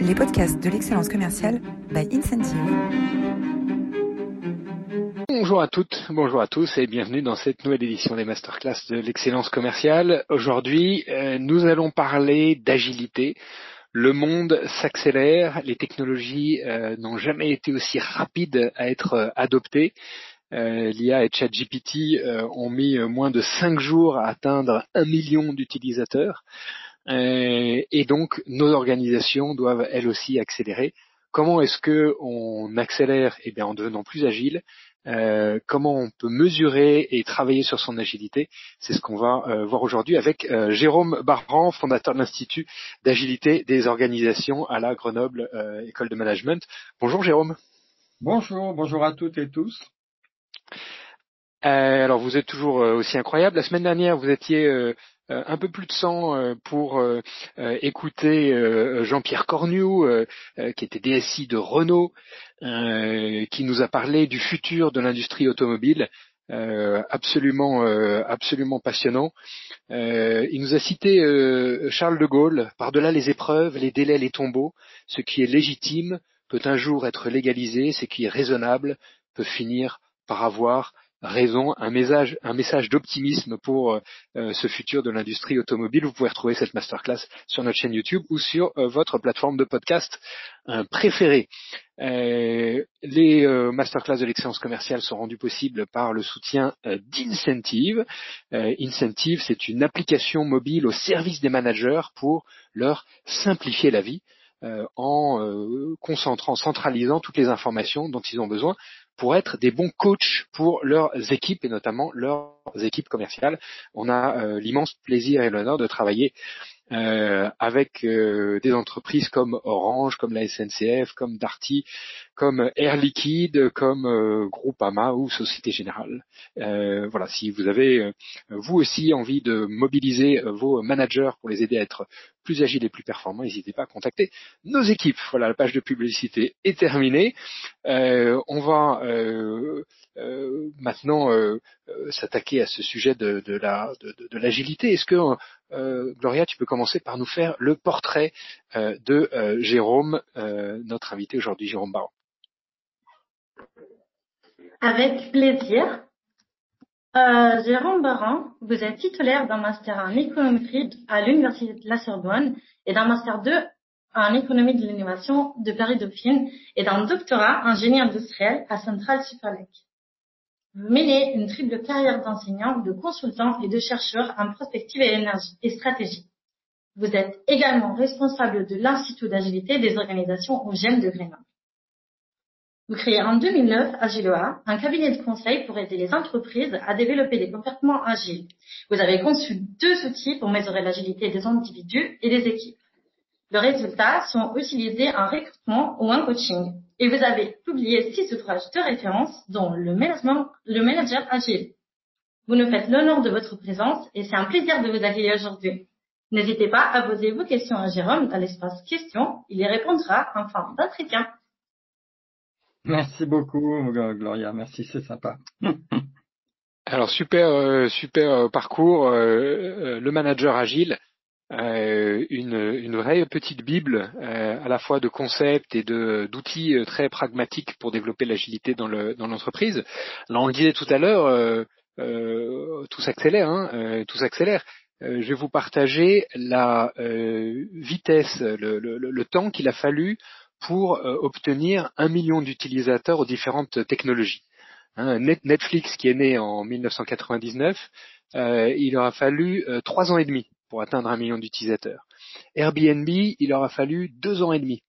les podcasts de l'excellence commerciale by Incentive. Bonjour à toutes, bonjour à tous et bienvenue dans cette nouvelle édition des masterclass de l'excellence commerciale. Aujourd'hui, euh, nous allons parler d'agilité. Le monde s'accélère, les technologies euh, n'ont jamais été aussi rapides à être euh, adoptées. L'IA et ChatGPT ont mis moins de cinq jours à atteindre un million d'utilisateurs. Euh, et donc nos organisations doivent elles aussi accélérer. Comment est-ce que on accélère? Eh bien en devenant plus agile. Euh, comment on peut mesurer et travailler sur son agilité? C'est ce qu'on va euh, voir aujourd'hui avec Jérôme Barran, fondateur de l'Institut d'agilité des organisations à la Grenoble École de Management. Bonjour Jérôme. Bonjour, bonjour à toutes et tous. alors vous êtes toujours aussi incroyable. La semaine dernière, vous étiez un peu plus de 100 euh, pour euh, écouter Jean-Pierre Cornu, qui était DSI de Renault, qui nous a parlé du futur de l'industrie automobile. absolument, absolument passionnant. il nous a cité Charles de Gaulle, par-delà les épreuves, les délais, les tombeaux, ce qui est légitime peut un jour être légalisé, ce qui est raisonnable peut finir par avoir raison, un message, un message d'optimisme pour euh, euh, ce futur de l'industrie automobile. Vous pouvez retrouver cette masterclass sur notre chaîne YouTube ou sur euh, votre plateforme de podcast préférée. les masterclass de l'excellence commerciale sont rendus possibles par le soutien d'Incentive. Incentive, c'est une application mobile au service des managers pour leur simplifier la vie. en concentrant, centralisant toutes les informations dont ils ont besoin pour être des bons coachs pour leurs équipes et notamment leurs équipes commerciales. On a euh, l'immense plaisir et l'honneur de travailler euh, avec euh, des entreprises comme Orange, comme la SNCF, comme Darty, comme Air Liquide, comme euh, Groupama ou Société Générale. voilà, si vous avez vous aussi envie de mobiliser vos managers pour les aider à être plus agiles et plus performants, n'hésitez pas à contacter nos équipes. Voilà, la page de publicité est terminée. on va maintenant s'attaquer à ce sujet de, de l'agilité. Est-ce que euh, Gloria, tu peux commencer par nous faire le portrait euh, de euh, Jérôme, notre invité aujourd'hui, Jérôme Baron. Avec plaisir. Jérôme Baran, vous êtes titulaire d'un master en économie à l'Université de la Sorbonne et d'un master 2 en économie de l'innovation de Paris-Dauphine et d'un doctorat en génie industriel à Central Superlake. Vous menez une triple carrière d'enseignant, de consultant et de chercheur en prospective et, énergie et stratégie. Vous êtes également responsable de l'Institut d'agilité des organisations au GEM de Grenoble. Vous créez en 2009 Agiloa, un cabinet de conseil pour aider les entreprises à développer des comportements agiles. Vous avez conçu deux outils pour mesurer l'agilité des individus et des équipes. Les résultats sont utilisés en recrutement ou en coaching. Et vous avez publié six ouvrages de référence, dont le management, le manager agile. Vous nous faites l'honneur de votre présence et c'est un plaisir de vous accueillir aujourd'hui. N'hésitez pas à poser vos questions à Jérôme dans l'espace questions. Il y répondra en fin d'entretien. Merci beaucoup, Gloria. Merci, c'est sympa. Alors super, euh, super euh, parcours. Euh, le manager agile. Euh, une, une, vraie petite bible euh, à la fois de concepts et de d'outils euh, très pragmatiques pour développer l'agilité dans le dans l'entreprise. Là, on le disait tout à l'heure, tout s'accélère, hein, tout s'accélère. je vais vous partager la vitesse, le, le, le temps qu'il a fallu pour obtenir un million d'utilisateurs aux différentes technologies. Hein, Netflix, qui est né en 1999, il aura fallu trois ans et demi pour atteindre un million d'utilisateurs. Airbnb, il aura fallu deux ans et demi.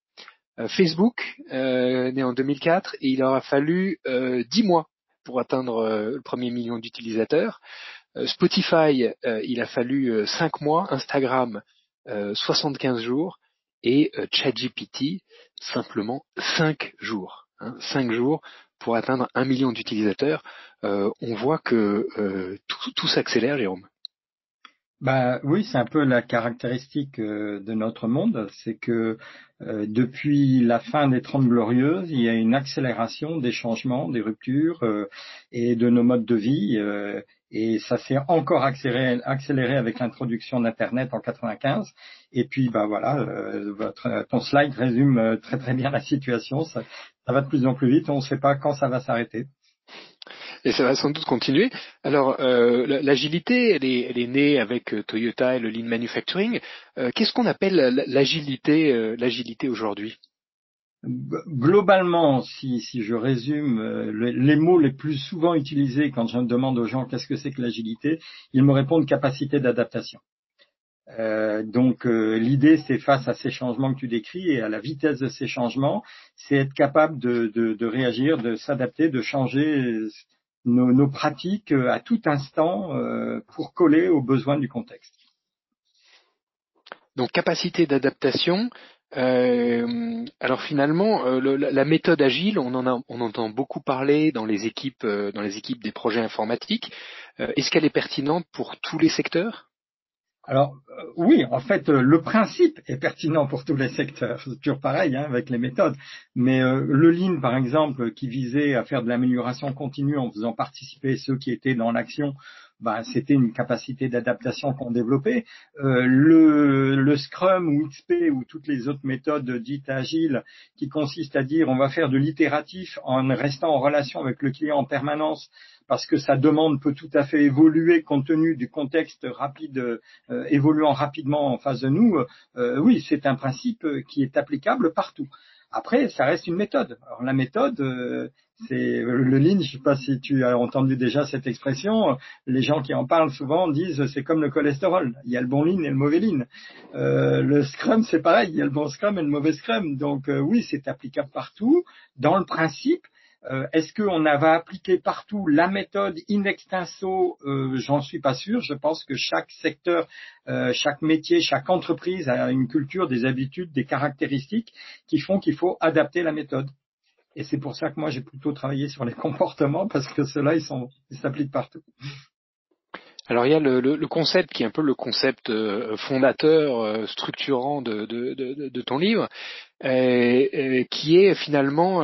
Euh, Facebook, euh, né en 2004, et il aura fallu euh, dix mois pour atteindre le premier million d'utilisateurs. Spotify, il a fallu cinq mois. Instagram, 75 jours. Et ChatGPT, simplement cinq jours. Hein, cinq jours pour atteindre un million d'utilisateurs. on voit que tout, tout s'accélère, Jérôme. Bah oui, c'est un peu la caractéristique euh, de notre monde, c'est que euh, depuis la fin des Trente Glorieuses, il y a une accélération des changements, des ruptures euh, et de nos modes de vie. Et ça s'est encore accéléré, accéléré avec l'introduction d'Internet en 95. Et puis, bah voilà, euh, votre, ton slide résume euh, très très bien la situation. Ça, ça va de plus en plus vite. On ne sait pas quand ça va s'arrêter. Et ça va sans doute continuer. Alors, euh, l'agilité, elle est, elle est, née avec Toyota et le lean manufacturing. Qu'est-ce qu'on appelle l'agilité, l'agilité aujourd'hui? Globalement, si, si, je résume euh, les mots les plus souvent utilisés quand je demande aux gens qu'est-ce que c'est que l'agilité, ils me répondent capacité d'adaptation. Euh, donc euh, l'idée, c'est face à ces changements que tu décris et à la vitesse de ces changements, c'est être capable de, de, de réagir, de s'adapter, de changer nos, nos, pratiques à tout instant pour coller aux besoins du contexte. Donc capacité d'adaptation, euh, alors finalement, euh, la méthode agile, on en a, on entend beaucoup parler dans les équipes, euh, dans les équipes des projets informatiques. Est-ce qu'elle est pertinente pour tous les secteurs? Alors oui, en fait, le principe est pertinent pour tous les secteurs. C'est toujours pareil hein, avec les méthodes. Mais le Lean, par exemple, qui visait à faire de l'amélioration continue en faisant participer ceux qui étaient dans l'action bah, c'était une capacité d'adaptation qu'on développait. Euh, le, le, Scrum ou XP ou toutes les autres méthodes dites agiles qui consistent à dire on va faire de l'itératif en restant en relation avec le client en permanence parce que sa demande peut tout à fait évoluer compte tenu du contexte rapide euh, évoluant rapidement en face de nous. Euh, oui, c'est un principe qui est applicable partout. Après, ça reste une méthode. Alors la méthode, euh, c'est le lean. Je sais pas si tu as entendu déjà cette expression. Les gens qui en parlent souvent disent c'est comme le cholestérol. Il y a le bon lean et le mauvais lean. Euh, le scrum, c'est pareil. Il y a le bon scrum et le mauvais scrum. Donc euh, oui, c'est applicable partout. Dans le principe, euh, est-ce qu'on va appliquer partout la méthode in extenso euh, J'en suis pas sûr. Je pense que chaque secteur, euh, chaque métier, chaque entreprise a une culture, des habitudes, des caractéristiques qui font qu'il faut adapter la méthode. Et c'est pour ça que moi j'ai plutôt travaillé sur les comportements parce que ceux-là ils s'appliquent partout. Alors il y a le, concept qui est un peu le concept fondateur, structurant de, de, ton livre, qui est finalement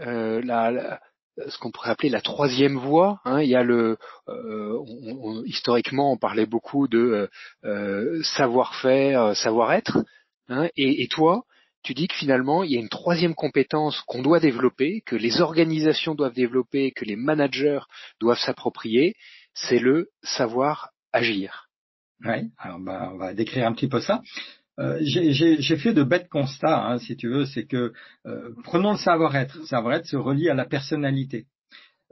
euh, la, ce qu'on pourrait appeler la troisième voie. Hein. Il y a le, euh, historiquement, on parlait beaucoup de euh, savoir-faire, savoir-être. Hein. Et, et, toi, tu dis que finalement, il y a une troisième compétence qu'on doit développer, que les organisations doivent développer, que les managers doivent s'approprier, c'est le savoir agir. Oui, alors bah, on va décrire un petit peu ça. Euh, j'ai fait de bêtes constats, hein, si tu veux, c'est que euh, prenons le savoir-être. Le savoir-être se relie à la personnalité.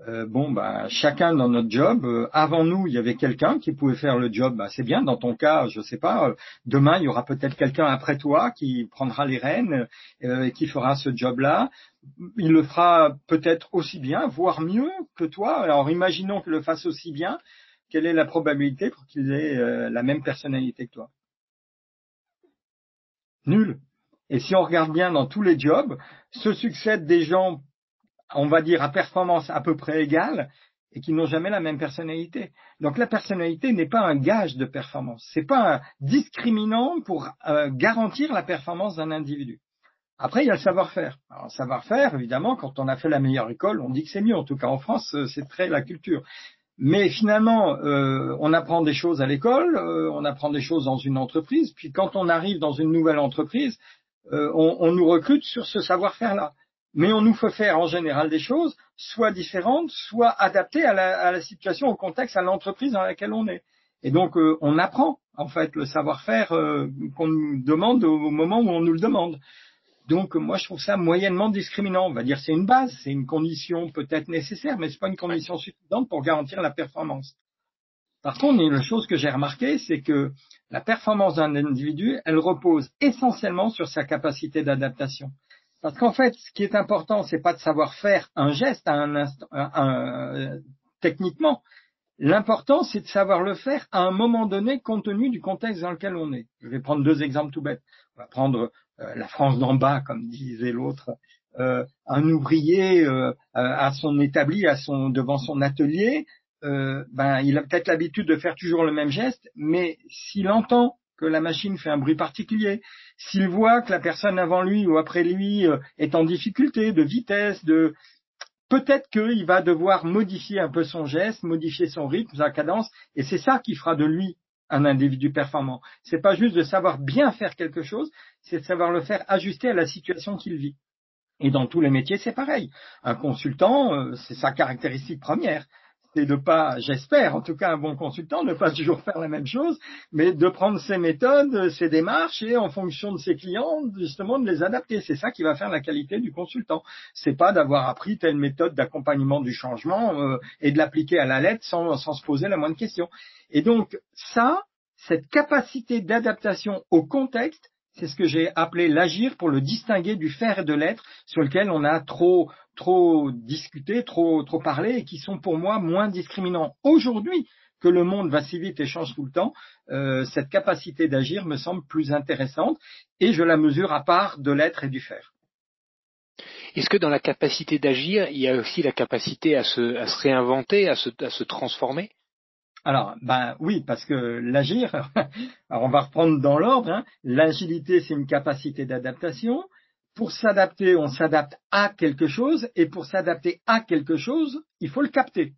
Euh, bon, bah, chacun dans notre job. avant nous, il y avait quelqu'un qui pouvait faire le job. Bah, c'est bien. Dans ton cas, je sais pas. demain, il y aura peut-être quelqu'un après toi qui prendra les rênes et qui fera ce job-là. Il le fera peut-être aussi bien, voire mieux que toi. Alors, imaginons qu'il le fasse aussi bien. Quelle est la probabilité pour qu'il ait la même personnalité que toi? Nul. Et si on regarde bien dans tous les jobs, se succèdent des gens, on va dire, à performance à peu près égale et qui n'ont jamais la même personnalité. Donc la personnalité n'est pas un gage de performance, c'est pas un discriminant pour euh, garantir la performance d'un individu. Après, il y a le savoir-faire. Alors, le savoir-faire, évidemment, quand on a fait la meilleure école, on dit que c'est mieux. En tout cas, en France, euh, c'est très la culture. Mais finalement, euh, on apprend des choses à l'école, euh, on apprend des choses dans une entreprise, puis quand on arrive dans une nouvelle entreprise, euh, on, nous recrute sur ce savoir-faire-là. Mais on nous fait faire en général des choses soit différentes, soit adaptées à la, à la situation, au contexte, à l'entreprise dans laquelle on est. Et donc, on apprend en fait le savoir-faire qu'on nous demande au moment où on nous le demande. Donc moi je trouve ça moyennement discriminant. On va dire c'est une base, c'est une condition peut-être nécessaire, mais c'est pas une condition suffisante pour garantir la performance. Par contre, une chose que j'ai remarqué, c'est que la performance d'un individu, elle repose essentiellement sur sa capacité d'adaptation. Parce qu'en fait, ce qui est important, c'est pas de savoir faire un geste à un instant, un, techniquement. L'important, c'est de savoir le faire à un moment donné, compte tenu du contexte dans lequel on est. Je vais prendre deux exemples tout bêtes. On va prendre euh, la France d'en bas, comme disait l'autre, euh, un ouvrier euh, à son établi, à son devant son atelier, ben il a peut-être l'habitude de faire toujours le même geste, mais s'il entend que la machine fait un bruit particulier, s'il voit que la personne avant lui ou après lui est en difficulté de vitesse, de peut-être qu'il va devoir modifier un peu son geste, modifier son rythme, sa cadence, et c'est ça qui fera de lui un individu performant. C'est pas juste de savoir bien faire quelque chose, c'est de savoir le faire ajuster à la situation qu'il vit. Et dans tous les métiers, c'est pareil. Un consultant, euh, c'est sa caractéristique première c'est de pas, j'espère en tout cas un bon consultant, ne pas toujours faire la même chose, mais de prendre ses méthodes, ses démarches et en fonction de ses clients, justement de les adapter. C'est ça qui va faire la qualité du consultant. C'est pas d'avoir appris telle méthode d'accompagnement du changement euh, et de l'appliquer à la lettre sans, sans se poser la moindre question. Et donc ça, cette capacité d'adaptation au contexte, c'est ce que j'ai appelé l'agir pour le distinguer du faire et de l'être sur lequel on a trop trop discuté, trop trop parlé et qui sont pour moi moins discriminants aujourd'hui que le monde va si vite et change tout le temps. Euh, cette capacité d'agir me semble plus intéressante et je la mesure à part de l'être et du faire. Est-ce que dans la capacité d'agir, il y a aussi la capacité à se, à se réinventer, à se, à se transformer? Alors, ben oui, parce que l'agir, alors on va reprendre dans l'ordre, hein. l'agilité c'est une capacité d'adaptation. Pour s'adapter, on s'adapte à quelque chose, et pour s'adapter à quelque chose, il faut le capter.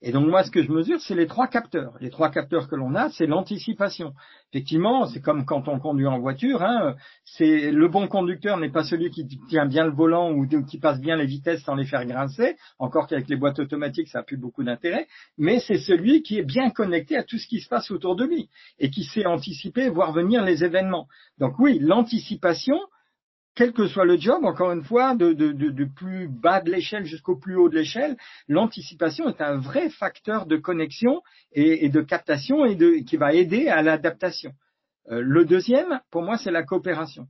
Et donc moi, ce que je mesure, c'est les trois capteurs. Les trois capteurs que l'on a, c'est l'anticipation. Effectivement, c'est comme quand on conduit en voiture. Hein, c'est le bon conducteur n'est pas celui qui tient bien le volant ou qui passe bien les vitesses sans les faire grincer. Encore qu'avec les boîtes automatiques, ça n'a plus beaucoup d'intérêt. Mais c'est celui qui est bien connecté à tout ce qui se passe autour de lui et qui sait anticiper, voir venir les événements. Donc oui, l'anticipation, quel que soit le job, encore une fois, de, plus bas de l'échelle jusqu'au plus haut de l'échelle, l'anticipation est un vrai facteur de connexion et, de captation et qui va aider à l'adaptation. Euh, le deuxième, pour moi, c'est la coopération.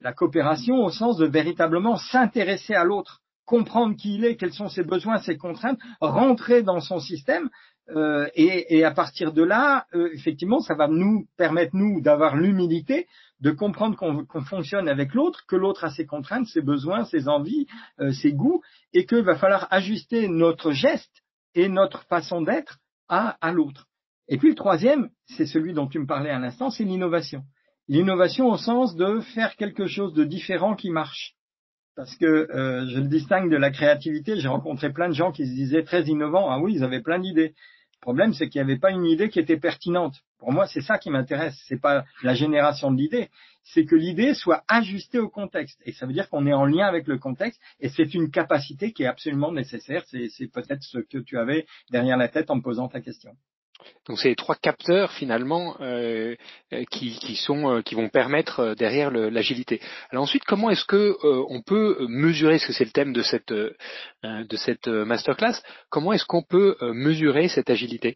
La coopération au sens de véritablement s'intéresser à l'autre, comprendre qui il est, quels sont ses besoins, ses contraintes, rentrer dans son système euh, et, à partir de là, euh, effectivement, ça va nous permettre, nous, d'avoir l'humilité de comprendre qu'on fonctionne avec l'autre, que l'autre a ses contraintes, ses besoins, ses envies, euh, ses goûts, et qu'il va falloir ajuster notre geste et notre façon d'être à, à l'autre. Et puis le troisième, c'est celui dont tu me parlais à l'instant, c'est l'innovation. L'innovation au sens de faire quelque chose de différent qui marche. Parce que euh, je le distingue de la créativité, j'ai rencontré plein de gens qui se disaient très innovants, ah oui, ils avaient plein d'idées. Le problème, c'est qu'il n'y avait pas une idée qui était pertinente. Pour moi, c'est ça qui m'intéresse. C'est pas la génération de l'idée. C'est que l'idée soit ajustée au contexte. Et ça veut dire qu'on est en lien avec le contexte. Et c'est une capacité qui est absolument nécessaire. C'est peut-être ce que tu avais derrière la tête en me posant ta question. Donc c'est les trois capteurs finalement euh, euh, euh, qui vont permettre derrière l'agilité. Alors ensuite, comment est-ce que on peut mesurer, ce que c'est le thème de cette masterclass, comment est-ce qu'on peut mesurer cette agilité?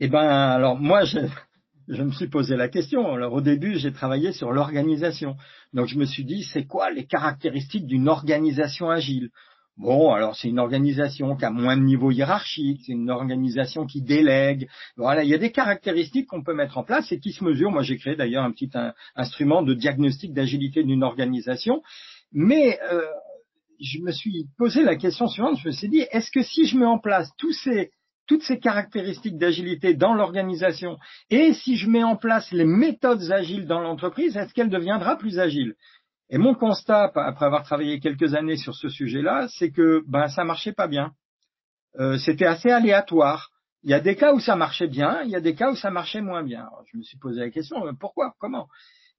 Eh ben alors moi je me suis posé la question. Alors au début, j'ai travaillé sur l'organisation. Donc je me suis dit, c'est quoi les caractéristiques d'une organisation agile? Bon, alors c'est une organisation qui a moins de niveau hiérarchique, c'est une organisation qui délègue. Voilà, il y a des caractéristiques qu'on peut mettre en place et qui se mesurent. Moi, j'ai créé d'ailleurs un petit instrument de diagnostic d'agilité d'une organisation. Mais euh, je me suis posé la question suivante. Je me suis dit, est-ce que si je mets en place tous ces, toutes ces caractéristiques d'agilité dans l'organisation et si je mets en place les méthodes agiles dans l'entreprise, est-ce qu'elle deviendra plus agile? Et mon constat, après avoir travaillé quelques années sur ce sujet-là, c'est que ben ça marchait pas bien. Euh, C'était assez aléatoire. Il y a des cas où ça marchait bien, il y a des cas où ça marchait moins bien. je me suis posé la question euh, pourquoi, comment?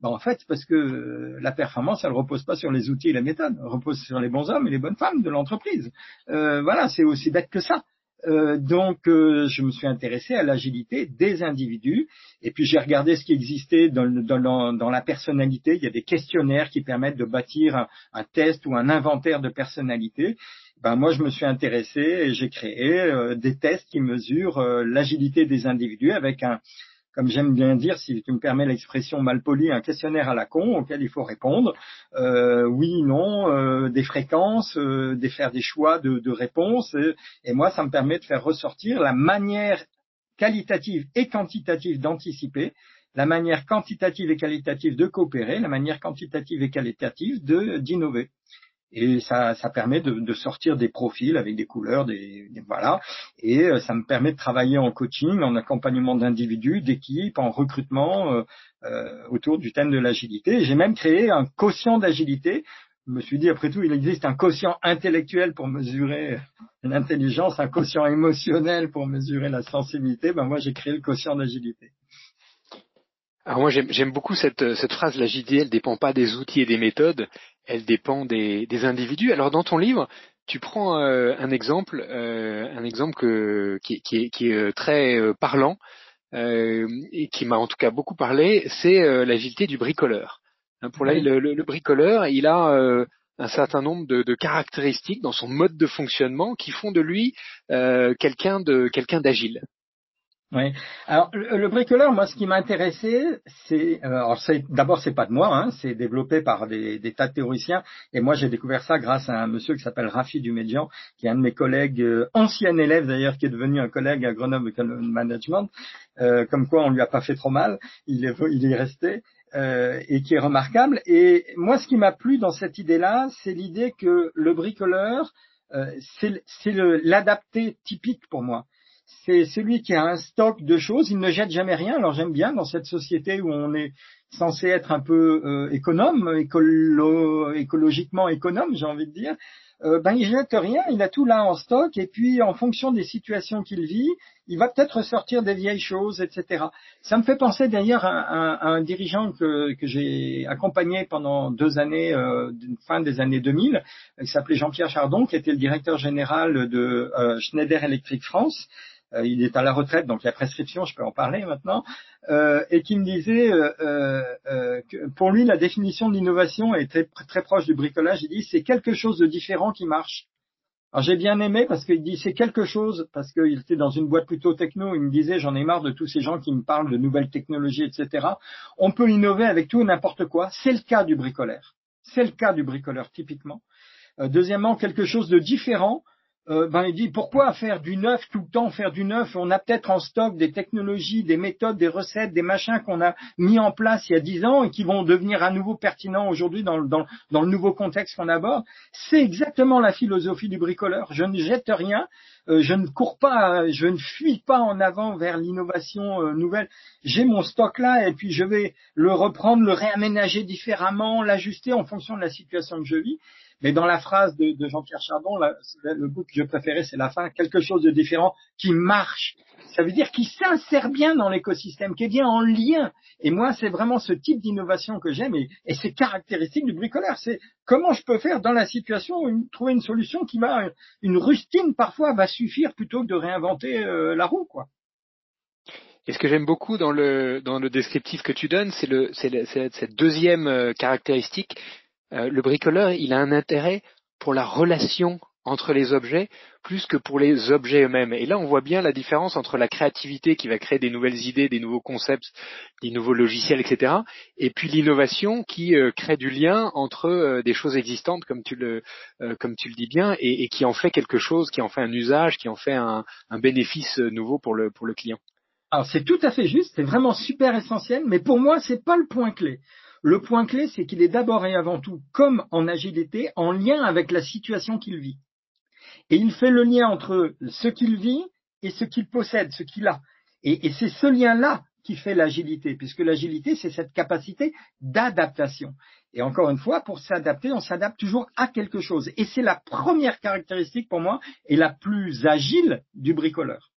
Ben, En fait, parce que euh, la performance, elle repose pas sur les outils et les méthodes, elle repose sur les bons hommes et les bonnes femmes de l'entreprise. Voilà, c'est aussi bête que ça. Euh, donc, euh, je me suis intéressé à l'agilité des individus, et puis j'ai regardé ce qui existait dans, dans, dans, la personnalité. Il y a des questionnaires qui permettent de bâtir un, test ou un inventaire de personnalité. Ben, moi, je me suis intéressé et j'ai créé euh, des tests qui mesurent l'agilité des individus avec un, comme j'aime bien dire, si tu me permets l'expression mal polie, un questionnaire à la con auquel il faut répondre euh, oui, non, euh, des fréquences, euh, des faire des choix de, de réponses. Et, moi, ça me permet de faire ressortir la manière qualitative et quantitative d'anticiper, la manière quantitative et qualitative de coopérer, la manière quantitative et qualitative de d'innover et ça, ça permet de, de, sortir des profils avec des couleurs, des, voilà, et euh, ça me permet de travailler en coaching, en accompagnement d'individus, d'équipes, en recrutement euh, euh, autour du thème de l'agilité. J'ai même créé un quotient d'agilité. me suis dit, après tout, il existe un quotient intellectuel pour mesurer l'intelligence, un quotient émotionnel pour mesurer la sensibilité. Ben moi, j'ai créé le quotient d'agilité. Alors moi j'aime beaucoup cette, cette phrase, l'agilité, elle dépend pas des outils et des méthodes, elle dépend des, des individus. Alors dans ton livre, tu prends euh, un exemple, euh, un exemple que, qui, qui, est, qui, est, euh, très parlant et qui m'a en tout cas beaucoup parlé, c'est l'agilité du bricoleur. Hein, pour là, le, le, bricoleur, il a un certain nombre de, de, caractéristiques dans son mode de fonctionnement qui font de lui quelqu'un de quelqu'un d'agile. Oui. Alors le, bricoleur, moi, ce qui m'a intéressé, c'est, euh, alors c'est, d'abord c'est pas de moi, hein, c'est développé par des, tas de théoriciens, et moi j'ai découvert ça grâce à un monsieur qui s'appelle Rafi Dumédian, qui est un de mes collègues, euh, ancien élève d'ailleurs, qui est devenu un collègue à Grenoble Management, euh, comme quoi on lui a pas fait trop mal, il est, il est resté. Euh, et qui est remarquable. Et moi, ce qui m'a plu dans cette idée-là, c'est l'idée que le bricoleur, euh, c'est l'adapté typique pour moi c'est celui qui a un stock de choses, il ne jette jamais rien. Alors j'aime bien dans cette société où on est censé être un peu euh, économe, écologiquement économe, j'ai envie de dire. Euh, ben il jette rien, il a tout là en stock et puis en fonction des situations qu'il vit, il va peut-être ressortir des vieilles choses, etc. Ça me fait penser d'ailleurs à, un dirigeant que, j'ai accompagné pendant deux années, euh, fin des années 2000, qui s'appelait Jean-Pierre Chardon, qui était le directeur général de euh, Schneider Electric France, il est à la retraite, donc il y a prescription, je peux en parler maintenant, euh, et qui me disait euh, que pour lui la définition de l'innovation est très, très proche du bricolage. Il dit c'est quelque chose de différent qui marche. Alors j'ai bien aimé parce qu'il dit c'est quelque chose parce qu'il était dans une boîte plutôt techno. Il me disait j'en ai marre de tous ces gens qui me parlent de nouvelles technologies, etc. On peut innover avec tout et n'importe quoi. C'est le cas du bricoleur. C'est le cas du bricoleur typiquement. deuxièmement quelque chose de différent euh, ben, il dit pourquoi faire du neuf tout le temps, faire du neuf? On a peut-être en stock des technologies, des méthodes, des recettes, des machins qu'on a mis en place il y a dix ans et qui vont devenir à nouveau pertinents aujourd'hui dans, dans, dans, le nouveau contexte qu'on aborde. C'est exactement la philosophie du bricoleur. Je ne jette rien, euh, je ne cours pas, je ne fuis pas en avant vers l'innovation euh, nouvelle. J'ai mon stock là et puis je vais le reprendre, le réaménager différemment, l'ajuster en fonction de la situation que je vis. Mais dans la phrase de, Jean-Pierre Chardon, le bout que je préférais, c'est la fin, quelque chose de différent qui marche. Ça veut dire qu'il s'insère bien dans l'écosystème, qui est bien en lien. Et moi, c'est vraiment ce type d'innovation que j'aime et, c'est caractéristique du bricoleur. C'est comment je peux faire dans la situation trouver une solution qui va, une rustine parfois va suffire plutôt que de réinventer euh, la roue, quoi. Et ce que j'aime beaucoup dans le dans le descriptif que tu donnes, c'est cette deuxième euh, caractéristique, euh, le bricoleur, il a un intérêt pour la relation entre les objets plus que pour les objets eux-mêmes. Et là, on voit bien la différence entre la créativité qui va créer des nouvelles idées, des nouveaux concepts, des nouveaux logiciels, etc., et puis l'innovation qui euh, crée du lien entre euh, des choses existantes, comme tu le, comme tu le dis bien, et, qui en fait quelque chose, qui en fait un usage, qui en fait un, un bénéfice nouveau pour le, pour le client. Alors c'est tout à fait juste, c'est vraiment super essentiel, mais pour moi, c'est pas le point clé. Le point clé, c'est qu'il est d'abord et avant tout, comme en agilité, en lien avec la situation qu'il vit. Et il fait le lien entre ce qu'il vit et ce qu'il possède, ce qu'il a. Et, c'est ce lien-là qui fait l'agilité, puisque l'agilité, c'est cette capacité d'adaptation. Et encore une fois, pour s'adapter, on s'adapte toujours à quelque chose. Et c'est la première caractéristique pour moi et la plus agile du bricoleur.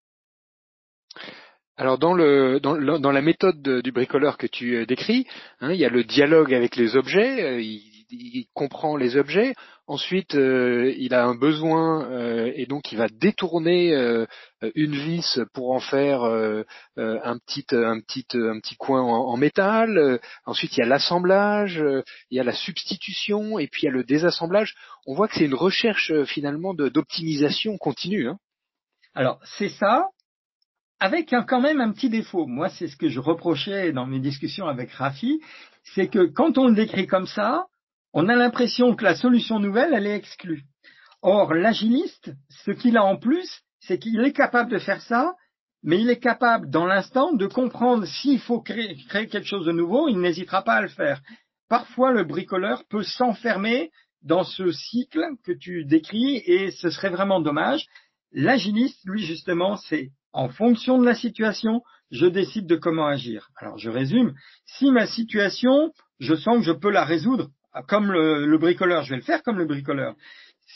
Alors dans, le, dans, dans la méthode du bricoleur que tu euh, décris, hein, il y a le dialogue avec les objets, euh, il, comprend les objets, ensuite euh, il a un besoin et donc il va détourner une vis pour en faire un petit un petit un petit coin en, métal. ensuite il y a l'assemblage, il y a la substitution et puis il y a le désassemblage. On voit que c'est une recherche finalement d'optimisation continue. Hein. Alors c'est ça, avec quand même un petit défaut. Moi, c'est ce que je reprochais dans mes discussions avec Rafi, c'est que quand on le décrit comme ça, on a l'impression que la solution nouvelle, elle est exclue. Or, l'agiliste, ce qu'il a en plus, c'est qu'il est capable de faire ça, mais il est capable, dans l'instant, de comprendre s'il faut créer, créer, quelque chose de nouveau, il n'hésitera pas à le faire. Parfois, le bricoleur peut s'enfermer dans ce cycle que tu décris, et ce serait vraiment dommage. L'agiliste, lui, justement, c'est en fonction de la situation, je décide de comment agir. Alors je résume, si ma situation, je sens que je peux la résoudre comme le, bricoleur, je vais le faire comme le bricoleur.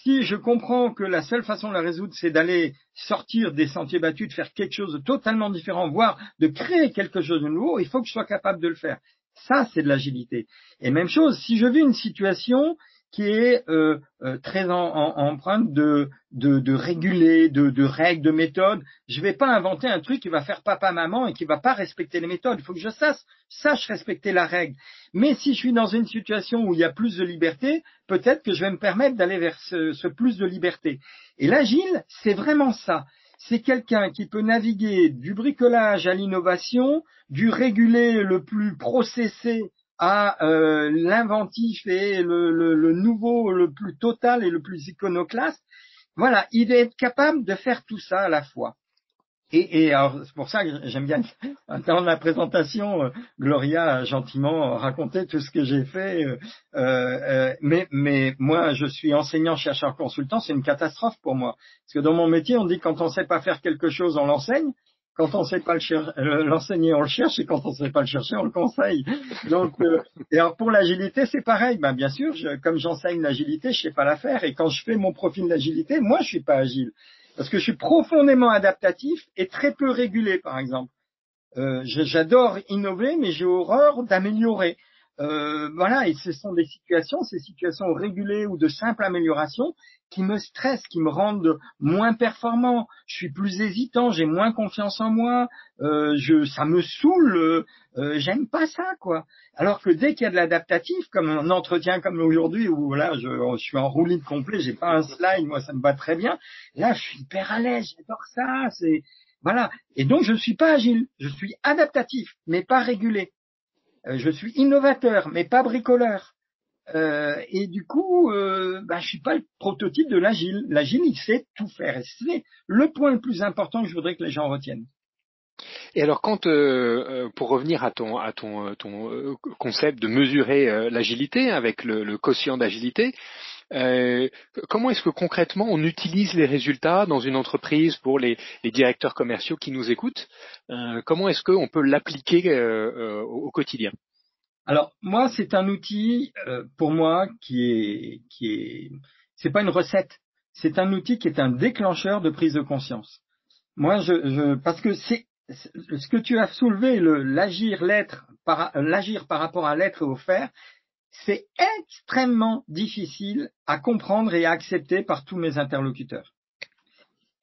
Si je comprends que la seule façon de la résoudre, c'est d'aller sortir des sentiers battus, de faire quelque chose de totalement différent, voire de créer quelque chose de nouveau, il faut que je sois capable de le faire. Ça, c'est de l'agilité. Et même chose, si je vis une situation qui est euh, euh, très en, empreinte de, de, de réguler, de, de, règles, de méthodes. Je ne vais pas inventer un truc qui va faire papa-maman et qui va pas respecter les méthodes. Il faut que je sache, sache respecter la règle. Mais si je suis dans une situation où il y a plus de liberté, peut-être que je vais me permettre d'aller vers ce, ce plus de liberté. Et l'agile, c'est vraiment ça c'est quelqu'un qui peut naviguer du bricolage à l'innovation, du régulé le plus processé à euh, l'inventif et le, le, nouveau, le plus total et le plus iconoclaste. Voilà, il est capable de faire tout ça à la fois. Et, et c'est pour ça que j'aime bien dans la présentation, euh, Gloria a gentiment raconté tout ce que j'ai fait. Euh, euh, mais, mais moi, je suis enseignant, chercheur, consultant, c'est une catastrophe pour moi. Parce que dans mon métier, on dit quand on ne sait pas faire quelque chose, on l'enseigne. Quand on sait pas l'enseigner, on le cherche, et quand on sait pas le chercher, on le conseille. Donc, euh, et alors pour l'agilité, c'est pareil. Ben, bien sûr, je, comme j'enseigne l'agilité, je sais pas la faire. Et quand je fais mon profil d'agilité, moi, je suis pas agile parce que je suis profondément adaptatif et très peu régulé, par exemple. Euh, J'adore innover, mais j'ai horreur d'améliorer. Euh, voilà, et ce sont des situations, ces situations régulées ou de simple amélioration, qui me stressent, qui me rendent moins performant. Je suis plus hésitant, j'ai moins confiance en moi. Euh, je, ça me saoule. Euh, euh, J'aime pas ça, quoi. Alors que dès qu'il y a de l'adaptatif, comme un entretien comme aujourd'hui où voilà, je, suis en roulis complet, j'ai pas un slide, moi ça me va très bien. Là, je suis hyper à l'aise, j'adore ça. C'est voilà. Et donc je ne suis pas agile, je suis adaptatif, mais pas régulé. Euh, je suis innovateur, mais pas bricoleur. Euh, et du coup, euh, bah, je suis pas le prototype de l'agile. L'agile, il sait tout faire. Et c'est le point le plus important que je voudrais que les gens retiennent. Et alors, quand, euh, pour revenir à ton, à ton, ton concept de mesurer l'agilité avec le, le quotient d'agilité, comment est-ce que concrètement on utilise les résultats dans une entreprise pour les, directeurs commerciaux qui nous écoutent? Comment est-ce qu'on peut l'appliquer au quotidien? Alors moi, c'est un outil euh, pour moi qui est qui est c'est pas une recette, c'est un outil qui est un déclencheur de prise de conscience. Moi, je, parce que c'est ce que tu as soulevé, l'agir l'être l'agir par rapport à l'être et au faire, c'est extrêmement difficile à comprendre et à accepter par tous mes interlocuteurs.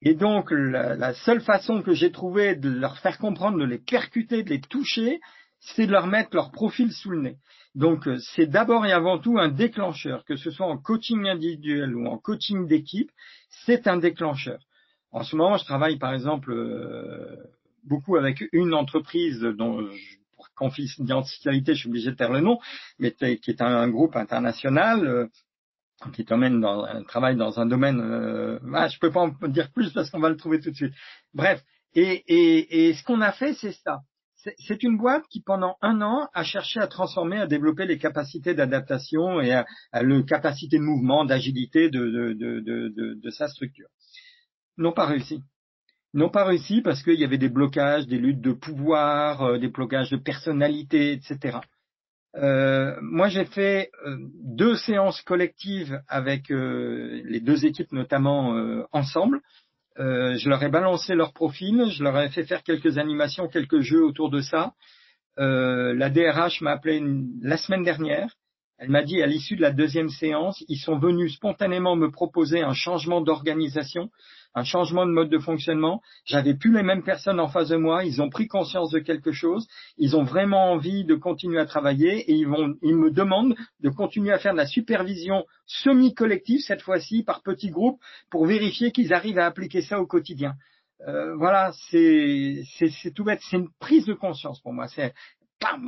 Et donc, la, seule façon que j'ai trouvé de leur faire comprendre, de les percuter, de les toucher, c'est de leur mettre leur profil sous le nez. Donc euh, c'est d'abord et avant tout un déclencheur, que ce soit en coaching individuel ou en coaching d'équipe, c'est un déclencheur. En ce moment, je travaille par exemple euh, beaucoup avec une entreprise dont pour confidentialité, je suis obligé de taire le nom, mais qui est un, groupe international euh, qui dans un travail dans un domaine. Euh, ah, je peux pas en dire plus parce qu'on va le trouver tout de suite. Bref, et, ce qu'on a fait, c'est ça c'est une boîte qui, pendant un an, a cherché à transformer, à développer les capacités d'adaptation et à, à capacité de mouvement, d'agilité de, de, sa structure. N'ont pas réussi. N'ont pas réussi parce qu'il y avait des blocages, des luttes de pouvoir, euh, des blocages de personnalité, etc. Euh, moi, j'ai fait euh, deux séances collectives avec les deux équipes, notamment ensemble, je leur ai balancé leur profil, je leur ai fait faire quelques animations, quelques jeux autour de ça. La DRH m'a appelé la semaine dernière. Elle m'a dit à l'issue de la deuxième séance, ils sont venus spontanément me proposer un changement d'organisation un changement de mode de fonctionnement. J'avais plus les mêmes personnes en face de moi. Ils ont pris conscience de quelque chose. Ils ont vraiment envie de continuer à travailler et ils vont, ils me demandent de continuer à faire de la supervision semi-collective cette fois-ci par petits groupes pour vérifier qu'ils arrivent à appliquer ça au quotidien. Euh, voilà, c'est tout bête. C'est une prise de conscience pour moi.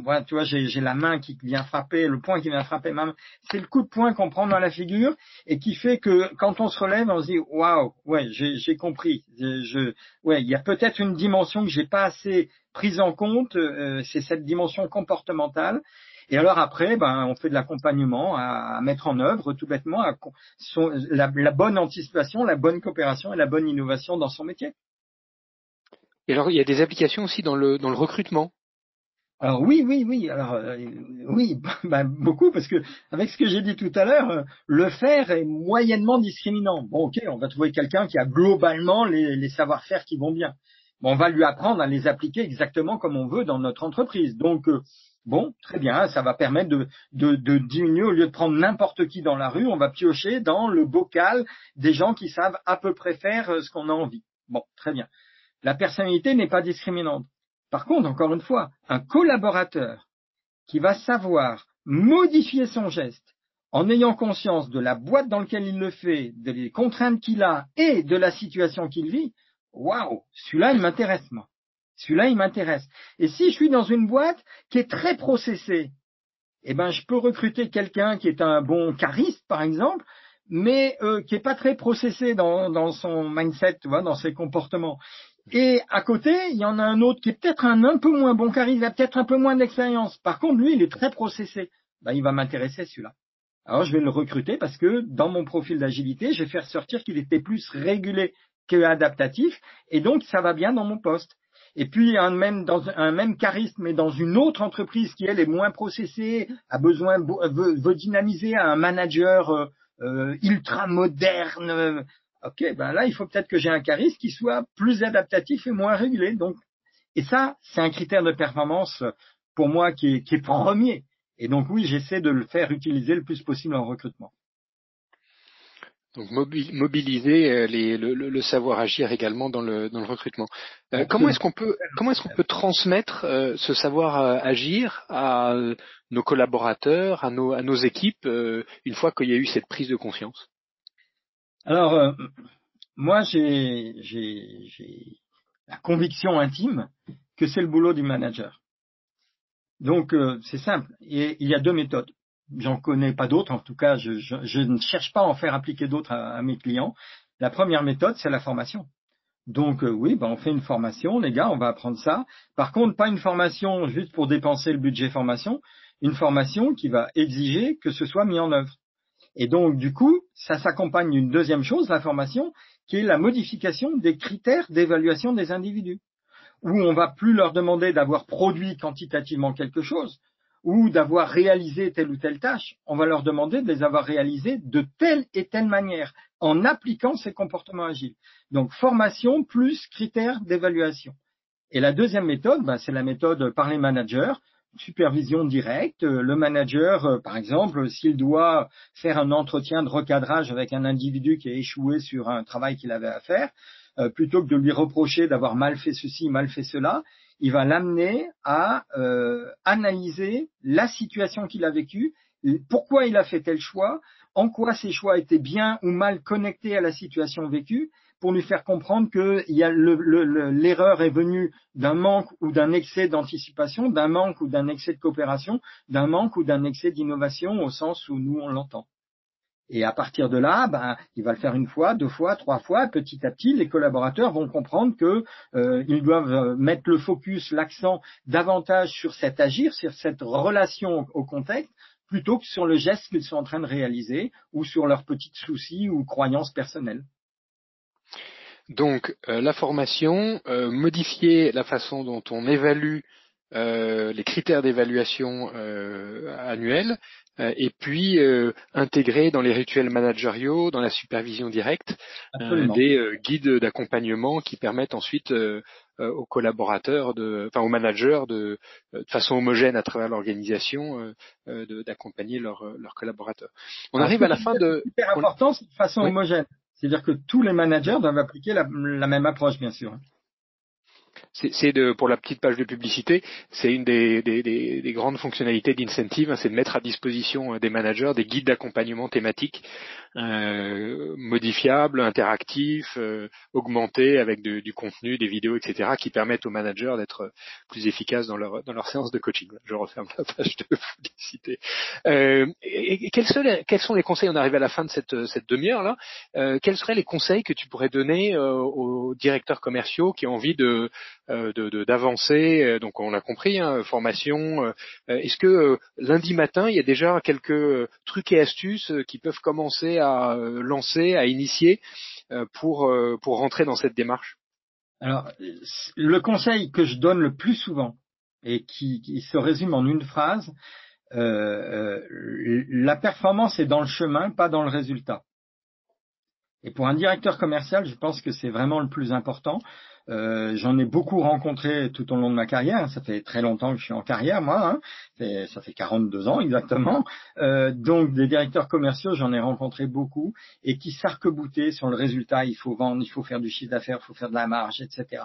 Voilà, tu vois, j'ai la main qui vient frapper, le poing qui vient frapper ma main. C'est le coup de poing qu'on prend dans la figure et qui fait que quand on se relève, on se dit waouh, ouais, j'ai compris. Je, ouais, il y a peut-être une dimension que j'ai pas assez prise en compte. Euh, c'est cette dimension comportementale. Et alors après, ben, on fait de l'accompagnement à, mettre en œuvre tout bêtement la, la bonne anticipation, la bonne coopération et la bonne innovation dans son métier. Et alors, il y a des applications aussi dans le, dans le recrutement Alors oui, oui, oui. Alors euh, oui, bah, beaucoup parce que avec ce que j'ai dit tout à l'heure, euh, le faire est moyennement discriminant. Bon, ok, on va trouver quelqu'un qui a globalement les, savoir-faire qui vont bien. Bon, on va lui apprendre à les appliquer exactement comme on veut dans notre entreprise. Donc euh, bon, très bien, ça va permettre de, de, de diminuer au lieu de prendre n'importe qui dans la rue, on va piocher dans le bocal des gens qui savent à peu près faire ce qu'on a envie. Bon, très bien. La personnalité n'est pas discriminante. Par contre, encore une fois, un collaborateur qui va savoir modifier son geste en ayant conscience de la boîte dans laquelle il le fait, des contraintes qu'il a et de la situation qu'il vit, waouh, celui-là, il m'intéresse, moi. Celui-là, il m'intéresse. Et si je suis dans une boîte qui est très processée, eh ben, je peux recruter quelqu'un qui est un bon chariste, par exemple, mais euh, qui est pas très processé dans, son mindset, tu dans ses comportements. Et à côté, il y en a un autre qui est peut-être un un peu moins bon car il a peut-être un peu moins d'expérience. Par contre, lui, il est très processé. Ben, il va m'intéresser celui-là. Alors, je vais le recruter parce que dans mon profil d'agilité, je vais faire sortir qu'il était plus régulé que adaptatif et donc ça va bien dans mon poste. Et puis un même dans un même charisme, mais dans une autre entreprise qui elle est moins processée, a besoin veut, veut dynamiser un manager euh, euh, ultra moderne, ok, ben là, il faut peut-être que j'ai un charisme qui soit plus adaptatif et moins régulé. Donc, et ça, c'est un critère de performance pour moi qui est, qui est premier. Et donc oui, j'essaie de le faire utiliser le plus possible en recrutement. Donc mobiliser euh, les, le, savoir agir également dans le, dans le recrutement. Euh, comment est-ce qu'on peut comment est-ce qu'on peut transmettre euh, ce savoir agir à nos collaborateurs, à nos, à nos équipes une fois qu'il y a eu cette prise de conscience? Alors, euh, moi, j'ai la conviction intime que c'est le boulot du manager. Donc, euh, c'est simple. Et il y a deux méthodes. J'en connais pas d'autres. En tout cas, je, ne cherche pas à en faire appliquer d'autres à, mes clients. La première méthode, c'est la formation. Donc euh, oui, ben on fait une formation, les gars, on va apprendre ça. Par contre, pas une formation juste pour dépenser le budget formation, une formation qui va exiger que ce soit mis en œuvre. Et donc, du coup, ça s'accompagne d'une deuxième chose, la formation, qui est la modification des critères d'évaluation des individus, où on va plus leur demander d'avoir produit quantitativement quelque chose, ou d'avoir réalisé telle ou telle tâche, on va leur demander de les avoir réalisées de telle et telle manière, en appliquant ces comportements agiles. Donc, formation plus critères d'évaluation. Et la deuxième méthode, ben, c'est la méthode par les managers, supervision directe. Euh, le manager, euh, par exemple, s'il doit faire un entretien de recadrage avec un individu qui a échoué sur un travail qu'il avait à faire, euh, plutôt que de lui reprocher d'avoir mal fait ceci, mal fait cela, il va l'amener à analyser la situation qu'il a vécue, pourquoi il a fait tel choix, en quoi ses choix étaient bien ou mal connectés à la situation vécue, pour lui faire comprendre que l'erreur est venue d'un manque ou d'un excès d'anticipation, d'un manque ou d'un excès de coopération, d'un manque ou d'un excès d'innovation au sens où nous on l'entend. Et à partir de là, ben, il va le faire une fois, deux fois, trois fois. Petit à petit, les collaborateurs vont comprendre qu'ils euh, doivent euh, mettre le focus, l'accent davantage sur cet agir, sur cette relation au contexte, plutôt que sur le geste qu'ils sont en train de réaliser ou sur leurs petits soucis ou croyances personnelles. Donc euh, la formation, euh, modifier la façon dont on évalue euh, les critères d'évaluation annuels, et puis intégrer dans les rituels managériaux, dans la supervision directe, des guides d'accompagnement qui permettent ensuite aux collaborateurs, de, enfin aux managers, de, de façon homogène à travers l'organisation, d'accompagner leurs collaborateurs. On arrive à la fin de. Super important, de façon homogène. C'est-à-dire que tous les managers doivent appliquer la, même approche, bien sûr c'est de pour la petite page de publicité, c'est une des, des, des, grandes fonctionnalités d'Incentive, hein, c'est de mettre à disposition euh, des managers des guides d'accompagnement thématique euh, modifiables, interactifs, euh, augmentés avec du contenu, des vidéos, etc., qui permettent aux managers d'être plus efficaces dans leur dans leur séance de coaching. Je referme la page de publicité. Euh, et, quels, sont les, quels, sont les, conseils On arrive à la fin de cette, cette demi-heure là. Euh, quels seraient les conseils que tu pourrais donner aux directeurs commerciaux qui ont envie de euh, d'avancer. Euh, donc on l'a compris, hein, formation. Euh, est-ce que lundi matin, il y a déjà quelques trucs et astuces qui peuvent commencer à lancer, à initier pour pour rentrer dans cette démarche? Alors le conseil que je donne le plus souvent, et qui, se résume en une phrase. La performance est dans le chemin, pas dans le résultat. Et pour un directeur commercial, je pense que c'est vraiment le plus important. Euh, J'en ai beaucoup rencontré tout au long de ma carrière. Ça fait très longtemps que je suis en carrière, moi. Hein. Ça fait 42 ans exactement. Euh, donc des directeurs commerciaux, j'en ai rencontré beaucoup et qui sarc sur le résultat. Il faut vendre, il faut faire du chiffre d'affaires, il faut faire de la marge, etc.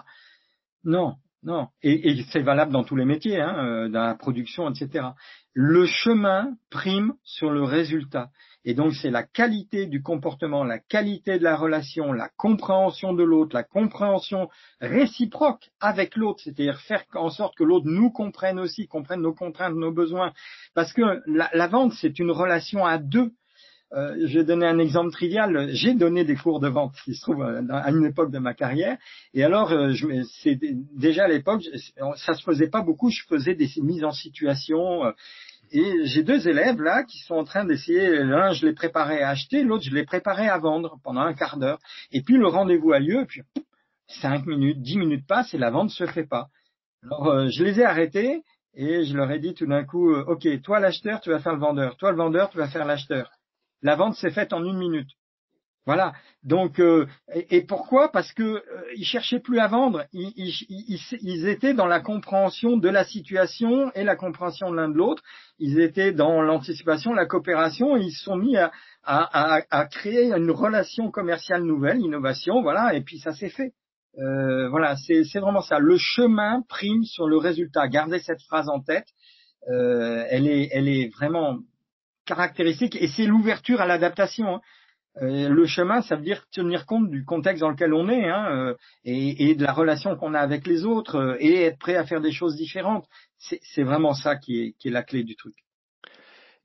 Non, non. Et, et c'est valable dans tous les métiers, hein, euh, dans la production, etc. Le chemin prime sur le résultat. Et donc c'est la qualité du comportement, la qualité de la relation, la compréhension de l'autre, la compréhension réciproque avec l'autre, c'est-à-dire faire en sorte que l'autre nous comprenne aussi, comprenne nos contraintes, nos besoins. Parce que la, vente, c'est une relation à deux. Euh, je vais donner un exemple trivial. J'ai donné des cours de vente, qui se trouve euh, à une époque de ma carrière. Et alors, euh, c'est déjà à l'époque, ça se faisait pas beaucoup. Je faisais des mises en situation. Et j'ai deux élèves là qui sont en train d'essayer, l'un je l'ai préparé à acheter, l'autre je l'ai préparé à vendre pendant un quart d'heure. Et puis le rendez-vous a lieu, puis cinq minutes, dix minutes passent et la vente se fait pas. Alors euh, je les ai arrêtés et je leur ai dit tout d'un coup, ok, toi l'acheteur, tu vas faire le vendeur, toi le vendeur, tu vas faire l'acheteur. La vente s'est faite en une minute. Voilà. Donc, euh, et, pourquoi? Parce que euh, ils cherchaient plus à vendre. Ils, étaient dans la compréhension de la situation et la compréhension de l'un de l'autre. Ils étaient dans l'anticipation, la coopération. Ils se sont mis à, créer une relation commerciale nouvelle, innovation. Voilà. Et puis ça s'est fait. Euh, voilà. C'est vraiment ça. Le chemin prime sur le résultat. Gardez cette phrase en tête. Euh, elle est, elle est vraiment caractéristique et c'est l'ouverture à l'adaptation. Hein. Euh, le chemin, ça veut dire tenir compte du contexte dans lequel on est hein, euh, et, de la relation qu'on a avec les autres euh, et être prêt à faire des choses différentes. C'est vraiment ça qui est, qui est la clé du truc.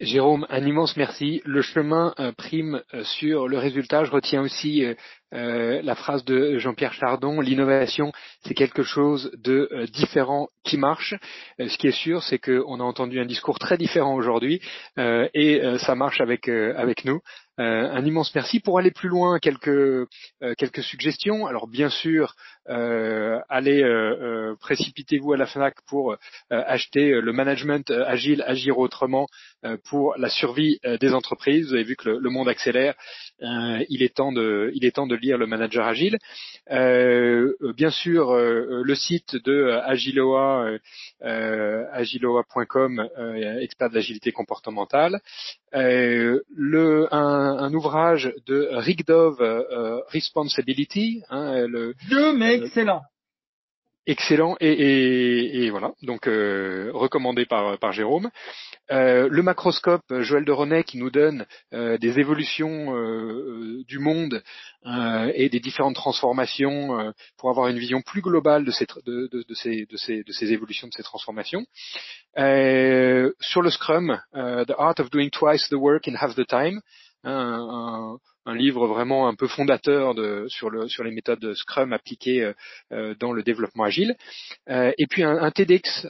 Jérôme, un immense merci. Le chemin prime sur le résultat. Je retiens aussi la phrase de Jean-Pierre Chardon, l'innovation, c'est quelque chose de différent qui marche. ce qui est sûr, c'est qu'on a entendu un discours très différent aujourd'hui et ça marche avec, avec nous. Euh, un immense merci. Pour aller plus loin, quelques, euh, quelques suggestions. Alors bien sûr, euh, allez précipitez-vous à la FNAC pour acheter le management agile, agir autrement pour la survie des entreprises. Vous avez vu que le, monde accélère. il est temps de, il est temps de lire le manager agile. bien sûr, le site de Agiloa, agiloa.com, expert de l'agilité comportementale. le, un, un, ouvrage de Rick Dove, euh, euh, Responsibility. Hein, le, mais excellent. Excellent et, voilà donc euh, recommandé par par Jérôme. le macroscope Joël de René qui nous donne des évolutions du monde et des différentes transformations pour avoir une vision plus globale de ces de, de, ces, de, ces, de ces évolutions de ces transformations. sur le Scrum, The Art of Doing Twice the Work in Half the Time, un, un, livre vraiment un peu fondateur de, sur, le, sur les méthodes Scrum appliquées euh, euh, dans le développement agile. Euh, et puis un, un TEDx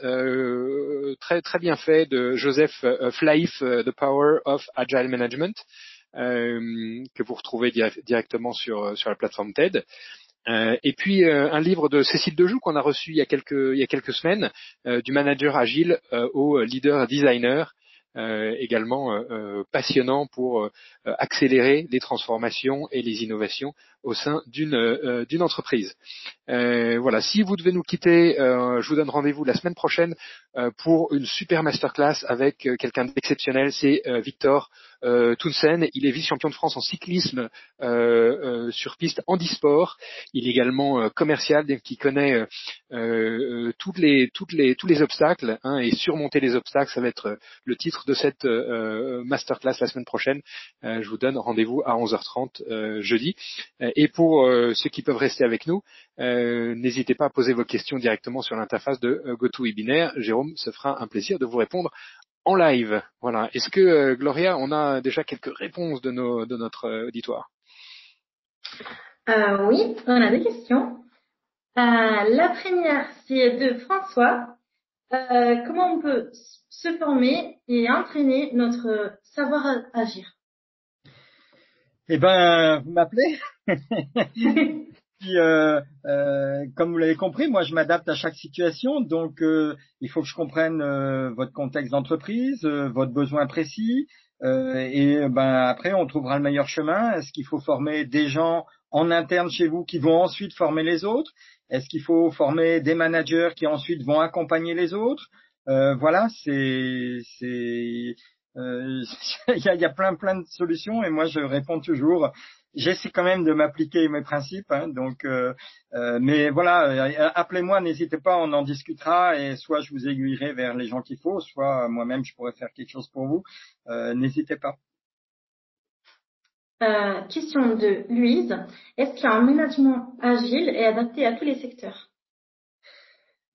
très très bien fait de Joseph Flaif, The Power of Agile Management, que vous retrouvez directement sur, sur la plateforme TED. et puis un livre de Cécile Dejoux qu'on a reçu il y a quelques, il y a quelques semaines, du manager agile au leader designer, euh, également euh, euh, passionnant pour accélérer les transformations et les innovations au sein d'une d'une entreprise. voilà, si vous devez nous quitter, je vous donne rendez-vous la semaine prochaine pour une super masterclass avec quelqu'un d'exceptionnel, c'est Victor euh, il est vice-champion de France en cyclisme euh, euh, sur piste handisport. Il est également euh, commercial, qui connaît toutes les, toutes les, tous les obstacles hein, et surmonter les obstacles. Ça va être le titre de cette masterclass la semaine prochaine. je vous donne rendez-vous à 11h30 jeudi. Et pour ceux qui peuvent rester avec nous, n'hésitez pas à poser vos questions directement sur l'interface de GoToWebinar. Jérôme se fera un plaisir de vous répondre en live. Voilà. Est-ce que euh, Gloria, on a déjà quelques réponses de, nos, de notre euh, auditoire? Euh, Oui, on a des questions. la première, c'est de François. comment on peut se former et entraîner notre savoir agir Eh ben, vous m'appelez? puis, euh, euh, comme vous l'avez compris, moi, je m'adapte à chaque situation. Donc, euh, il faut que je comprenne votre contexte d'entreprise, votre besoin précis. et ben après, on trouvera le meilleur chemin. Est-ce qu'il faut former des gens en interne chez vous qui vont ensuite former les autres? Est-ce qu'il faut former des managers qui ensuite vont accompagner les autres? Voilà, c'est c'est il y, a, y, a, plein plein de solutions et moi je réponds toujours j'essaie quand même de m'appliquer mes principes. Hein, donc, euh, euh, mais voilà, euh, appelez-moi, n'hésitez pas, on en discutera et soit je vous aiguillerai vers les gens qu'il faut, soit moi-même je pourrais faire quelque chose pour vous. n'hésitez pas. question de Louise. Est-ce qu'un management agile est adapté à tous les secteurs?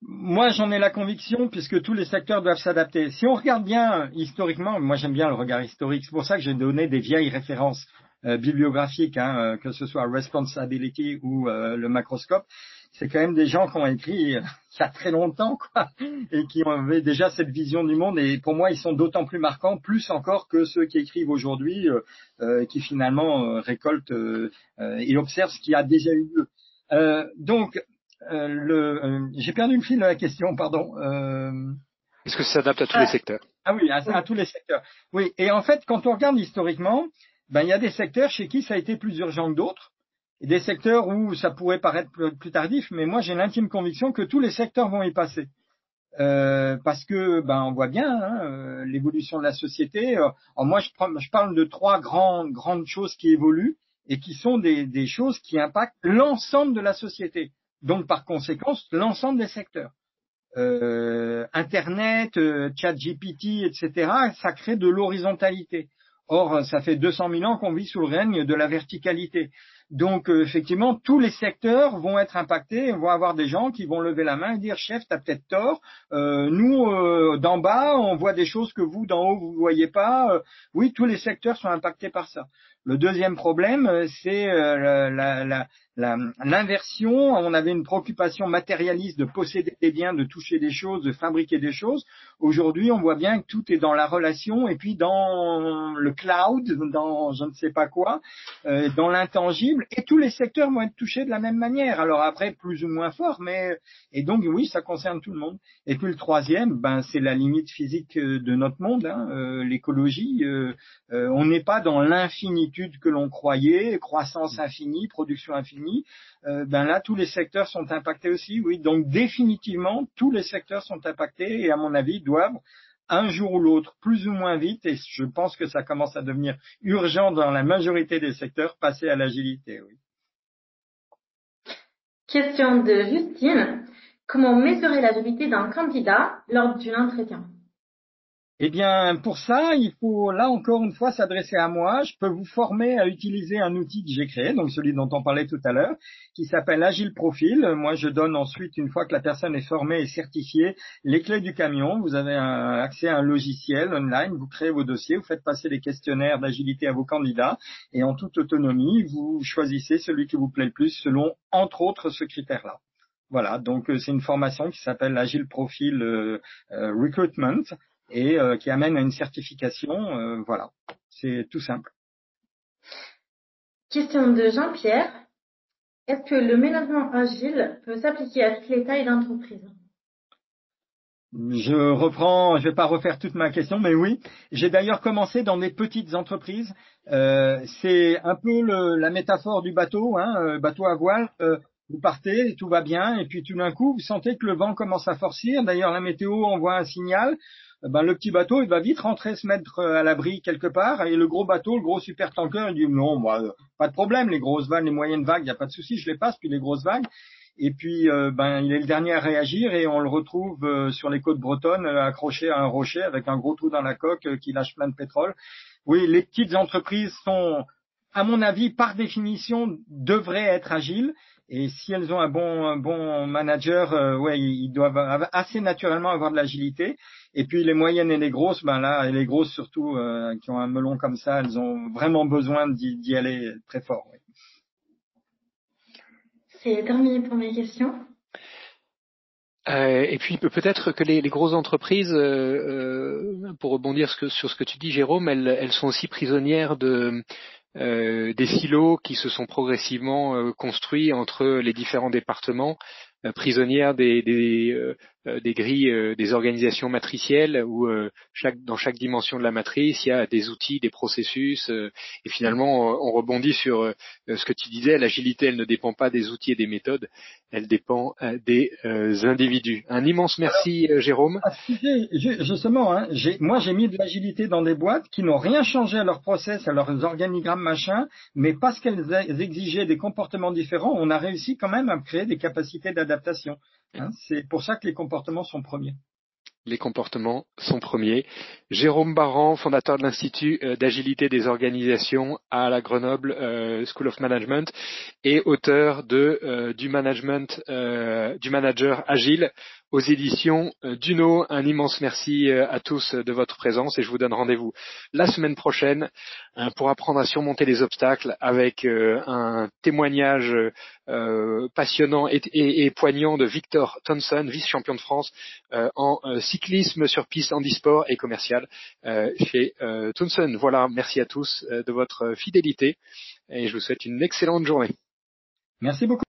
Moi, j'en ai la conviction puisque tous les secteurs doivent s'adapter. Si on regarde bien historiquement, moi j'aime bien le regard historique, c'est pour ça que j'ai donné des vieilles références. Euh, bibliographique, hein, euh, que ce soit Responsibility ou euh, le macroscope, c'est quand même des gens qui ont écrit il y a très longtemps, quoi, et qui avaient déjà cette vision du monde. Et pour moi, ils sont d'autant plus marquants, plus encore que ceux qui écrivent aujourd'hui, qui finalement récoltent et observent ce qui a déjà eu lieu. donc, le, j'ai perdu le fil de la question, pardon. Est-ce que ça s'adapte à tous les ah. secteurs? Ah oui, à, tous les secteurs. Oui, et en fait, quand on regarde historiquement, ben, il y a des secteurs chez qui ça a été plus urgent que d'autres, et des secteurs où ça pourrait paraître plus, tardif, mais moi j'ai l'intime conviction que tous les secteurs vont y passer. Euh, parce que ben on voit bien hein, euh, l'évolution de la société. Euh, moi je, parle de trois grandes grandes choses qui évoluent et qui sont des, des choses qui impactent l'ensemble de la société. Donc par conséquent l'ensemble des secteurs. Euh, Internet, euh, ChatGPT, etc. Ça crée de l'horizontalité. Or, ça fait 200 000 ans qu'on vit sous le règne de la verticalité. Donc, euh, effectivement, tous les secteurs vont être impactés, vont avoir des gens qui vont lever la main et dire, chef, t'as peut-être tort. Euh, nous, euh, d'en bas, on voit des choses que vous, d'en haut, vous voyez pas. oui, tous les secteurs sont impactés par ça. Le deuxième problème, c'est la, la, l'inversion, on avait une préoccupation matérialiste de posséder des biens, de toucher des choses, de fabriquer des choses. Aujourd'hui, on voit bien que tout est dans la relation et puis dans le cloud, dans je ne sais pas quoi, euh, dans l'intangible. Et tous les secteurs vont être touchés de la même manière. Alors après, plus ou moins fort, mais et donc oui, ça concerne tout le monde. Et puis le troisième, ben c'est la limite physique euh, de notre monde, hein, euh, l'écologie. on n'est pas dans l'infinitude que l'on croyait, croissance infinie, production infinie euh, ben là tous les secteurs sont impactés aussi, oui. Donc définitivement tous les secteurs sont impactés et à mon avis doivent un jour ou l'autre, plus ou moins vite, et je pense que ça commence à devenir urgent dans la majorité des secteurs, passer à l'agilité, oui. Question de Justine. Comment mesurer l'agilité d'un candidat lors d'un entretien? Eh bien, pour ça, il faut là encore une fois s'adresser à moi. Je peux vous former à utiliser un outil que j'ai créé, donc celui dont on parlait tout à l'heure, qui s'appelle Agile Profil. Moi, je donne ensuite, une fois que la personne est formée et certifiée, les clés du camion. Vous avez accès à un logiciel online, vous créez vos dossiers, vous faites passer des questionnaires d'agilité à vos candidats, et en toute autonomie, vous choisissez celui qui vous plaît le plus selon, entre autres, ce critère-là. Voilà, donc euh, c'est une formation qui s'appelle Agile Profil euh, euh, Recruitment et euh, qui amène à une certification. Euh, voilà, c'est tout simple. Question de Jean-Pierre. Est-ce que le management agile peut s'appliquer à toutes les tailles d'entreprise? Je reprends, je vais pas refaire toute ma question, mais oui. J'ai d'ailleurs commencé dans des petites entreprises. Euh, c'est un peu le, la métaphore du bateau, hein, bateau à voile. vous partez, tout va bien, et puis tout d'un coup, vous sentez que le vent commence à forcir. D'ailleurs, la météo envoie un signal. Eh ben, le petit bateau, il va vite rentrer se mettre euh, à l'abri quelque part, et le gros bateau, le gros super tanker, il dit non, moi, euh, pas de problème, les grosses vagues, les moyennes vagues, il n'y a pas de souci, je les passe, puis les grosses vagues. Et puis, euh, ben, il est le dernier à réagir et on le retrouve sur les côtes bretonnes, accroché à un rocher avec un gros trou dans la coque qui lâche plein de pétrole. Oui, les petites entreprises sont, à mon avis, par définition, devraient être agiles. Et si elles ont un bon, un bon manager, ouais, ils doivent assez naturellement avoir de l'agilité. Et puis les moyennes et les grosses, ben là, et les grosses surtout, euh, qui ont un melon comme ça, elles ont vraiment besoin d'y aller très fort. Oui. C'est terminé pour mes questions. Euh, et puis peut-être que les, les, grosses entreprises, euh, euh pour rebondir sur ce que tu dis, Jérôme, elles, elles sont aussi prisonnières de des silos qui se sont progressivement construits entre les différents départements prisonnières des, euh, des grilles, euh, des organisations matricielles où euh, chaque, dans chaque dimension de la matrice, il y a des outils, des processus, et finalement, on rebondit sur ce que tu disais, l'agilité, elle ne dépend pas des outils et des méthodes, elle dépend des individus. Un immense merci, Jérôme. Justement, hein, moi j'ai mis de l'agilité dans des boîtes qui n'ont rien changé à leur process, à leurs organigrammes machin, mais parce qu'elles exigeaient des comportements différents, on a réussi quand même à créer des capacités d'adaptation. Hein, c'est pour ça que les comportements sont premiers. Les comportements sont premiers. Jérôme Barran, fondateur de l'Institut euh, d'agilité des organisations à la Grenoble euh, School of Management et auteur de euh, du management du manager agile aux éditions euh, Duno. Un immense merci euh, à tous euh, de votre présence et je vous donne rendez-vous la semaine prochaine pour apprendre à surmonter les obstacles avec un témoignage passionnant et, poignant de Victor Thompson, vice-champion de France en cyclisme sur piste, handisport et commercial chez Thompson. Voilà, merci à tous de votre fidélité et je vous souhaite une excellente journée. Merci beaucoup.